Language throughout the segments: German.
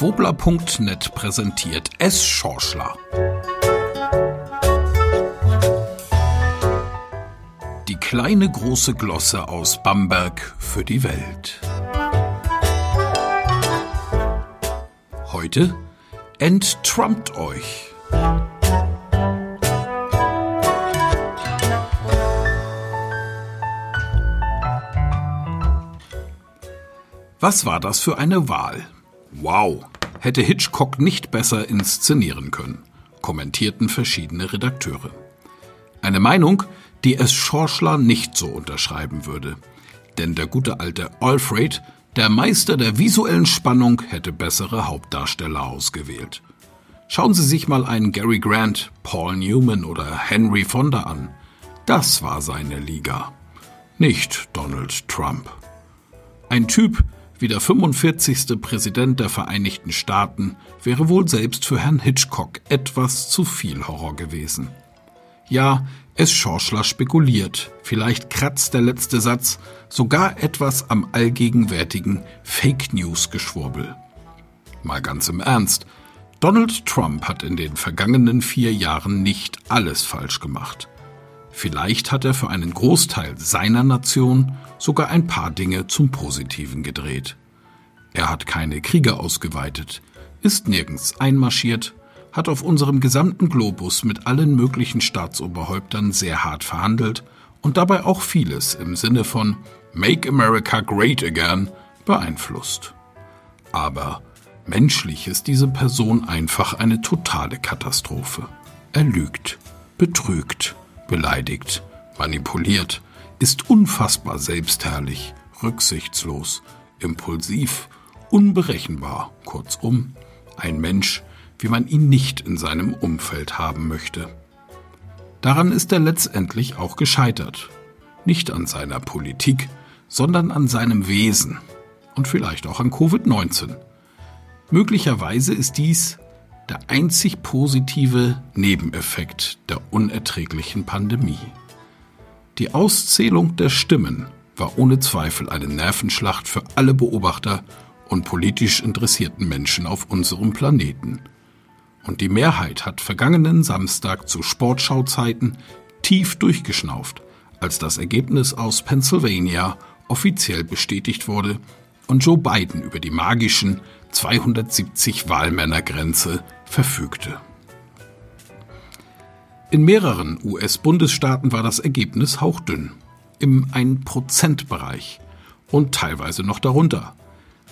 Wobler.net präsentiert S. Schorschler. Die kleine große Glosse aus Bamberg für die Welt. Heute enttrumpt euch. Was war das für eine Wahl? Wow, hätte Hitchcock nicht besser inszenieren können, kommentierten verschiedene Redakteure. Eine Meinung, die es Schorschler nicht so unterschreiben würde. Denn der gute alte Alfred, der Meister der visuellen Spannung, hätte bessere Hauptdarsteller ausgewählt. Schauen Sie sich mal einen Gary Grant, Paul Newman oder Henry Fonda an. Das war seine Liga. Nicht Donald Trump. Ein Typ, wie der 45. Präsident der Vereinigten Staaten wäre wohl selbst für Herrn Hitchcock etwas zu viel Horror gewesen. Ja, es Schorschler spekuliert, vielleicht kratzt der letzte Satz sogar etwas am allgegenwärtigen Fake News Geschwurbel. Mal ganz im Ernst, Donald Trump hat in den vergangenen vier Jahren nicht alles falsch gemacht. Vielleicht hat er für einen Großteil seiner Nation sogar ein paar Dinge zum Positiven gedreht. Er hat keine Kriege ausgeweitet, ist nirgends einmarschiert, hat auf unserem gesamten Globus mit allen möglichen Staatsoberhäuptern sehr hart verhandelt und dabei auch vieles im Sinne von Make America Great Again beeinflusst. Aber menschlich ist diese Person einfach eine totale Katastrophe. Er lügt, betrügt, beleidigt, manipuliert, ist unfassbar selbstherrlich, rücksichtslos, impulsiv, unberechenbar, kurzum, ein Mensch, wie man ihn nicht in seinem Umfeld haben möchte. Daran ist er letztendlich auch gescheitert. Nicht an seiner Politik, sondern an seinem Wesen und vielleicht auch an Covid-19. Möglicherweise ist dies der einzig positive Nebeneffekt der unerträglichen Pandemie. Die Auszählung der Stimmen war ohne Zweifel eine Nervenschlacht für alle Beobachter und politisch interessierten Menschen auf unserem Planeten. Und die Mehrheit hat vergangenen Samstag zu Sportschauzeiten tief durchgeschnauft, als das Ergebnis aus Pennsylvania offiziell bestätigt wurde und Joe Biden über die magischen 270 Wahlmännergrenze verfügte. In mehreren US-Bundesstaaten war das Ergebnis hauchdünn, im 1%-Bereich und teilweise noch darunter.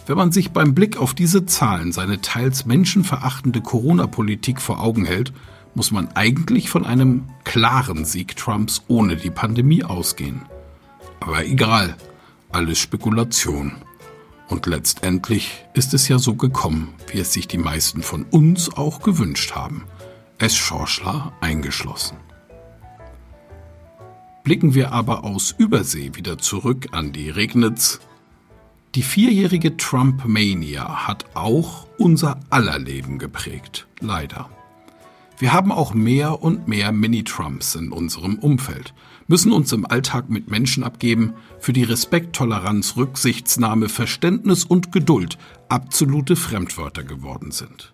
Wenn man sich beim Blick auf diese Zahlen seine teils menschenverachtende Corona-Politik vor Augen hält, muss man eigentlich von einem klaren Sieg Trumps ohne die Pandemie ausgehen. Aber egal, alles Spekulation. Und letztendlich ist es ja so gekommen, wie es sich die meisten von uns auch gewünscht haben. Es Schorschler eingeschlossen. Blicken wir aber aus Übersee wieder zurück an die Regnitz, die vierjährige Trump-Mania hat auch unser aller Leben geprägt, leider. Wir haben auch mehr und mehr Mini-Trumps in unserem Umfeld, müssen uns im Alltag mit Menschen abgeben, für die Respekt, Toleranz, Rücksichtsnahme, Verständnis und Geduld absolute Fremdwörter geworden sind.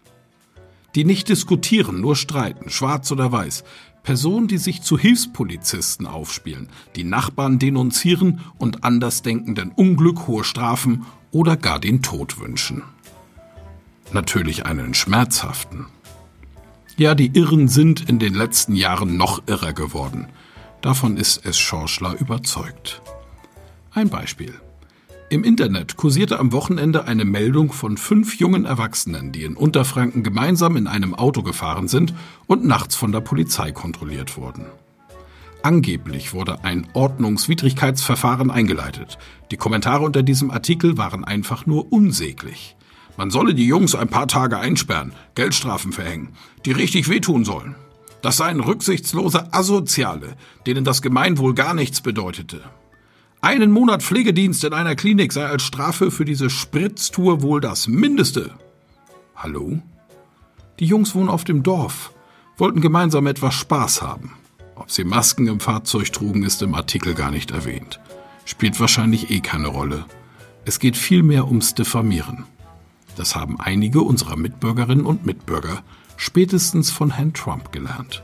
Die nicht diskutieren, nur streiten, schwarz oder weiß, Personen, die sich zu Hilfspolizisten aufspielen, die Nachbarn denunzieren und Andersdenkenden Unglück, hohe Strafen oder gar den Tod wünschen. Natürlich einen schmerzhaften. Ja, die Irren sind in den letzten Jahren noch irrer geworden. Davon ist es Schorschler überzeugt. Ein Beispiel. Im Internet kursierte am Wochenende eine Meldung von fünf jungen Erwachsenen, die in Unterfranken gemeinsam in einem Auto gefahren sind und nachts von der Polizei kontrolliert wurden. Angeblich wurde ein Ordnungswidrigkeitsverfahren eingeleitet. Die Kommentare unter diesem Artikel waren einfach nur unsäglich. Man solle die Jungs ein paar Tage einsperren, Geldstrafen verhängen, die richtig wehtun sollen. Das seien rücksichtslose Asoziale, denen das Gemeinwohl gar nichts bedeutete. Einen Monat Pflegedienst in einer Klinik sei als Strafe für diese Spritztour wohl das Mindeste. Hallo? Die Jungs wohnen auf dem Dorf, wollten gemeinsam etwas Spaß haben. Ob sie Masken im Fahrzeug trugen, ist im Artikel gar nicht erwähnt. Spielt wahrscheinlich eh keine Rolle. Es geht vielmehr ums Diffamieren. Das haben einige unserer Mitbürgerinnen und Mitbürger spätestens von Herrn Trump gelernt.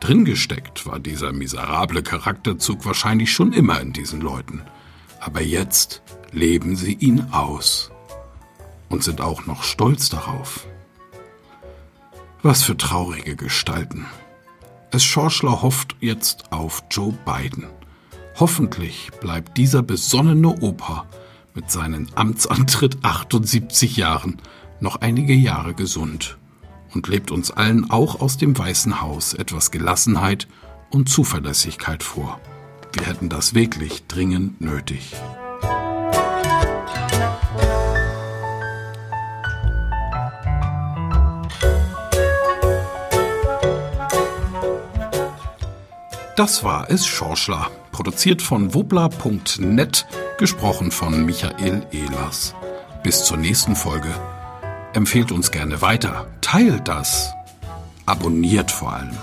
Drin gesteckt war dieser miserable Charakterzug wahrscheinlich schon immer in diesen Leuten. Aber jetzt leben sie ihn aus. Und sind auch noch stolz darauf. Was für traurige Gestalten. Es Schorschler hofft jetzt auf Joe Biden. Hoffentlich bleibt dieser besonnene Opa mit seinen Amtsantritt 78 Jahren noch einige Jahre gesund und lebt uns allen auch aus dem Weißen Haus etwas Gelassenheit und Zuverlässigkeit vor. Wir hätten das wirklich dringend nötig. Das war es Schorschler, produziert von wobla.net, gesprochen von Michael Ehlers. Bis zur nächsten Folge. Empfehlt uns gerne weiter, teilt das, abonniert vor allem.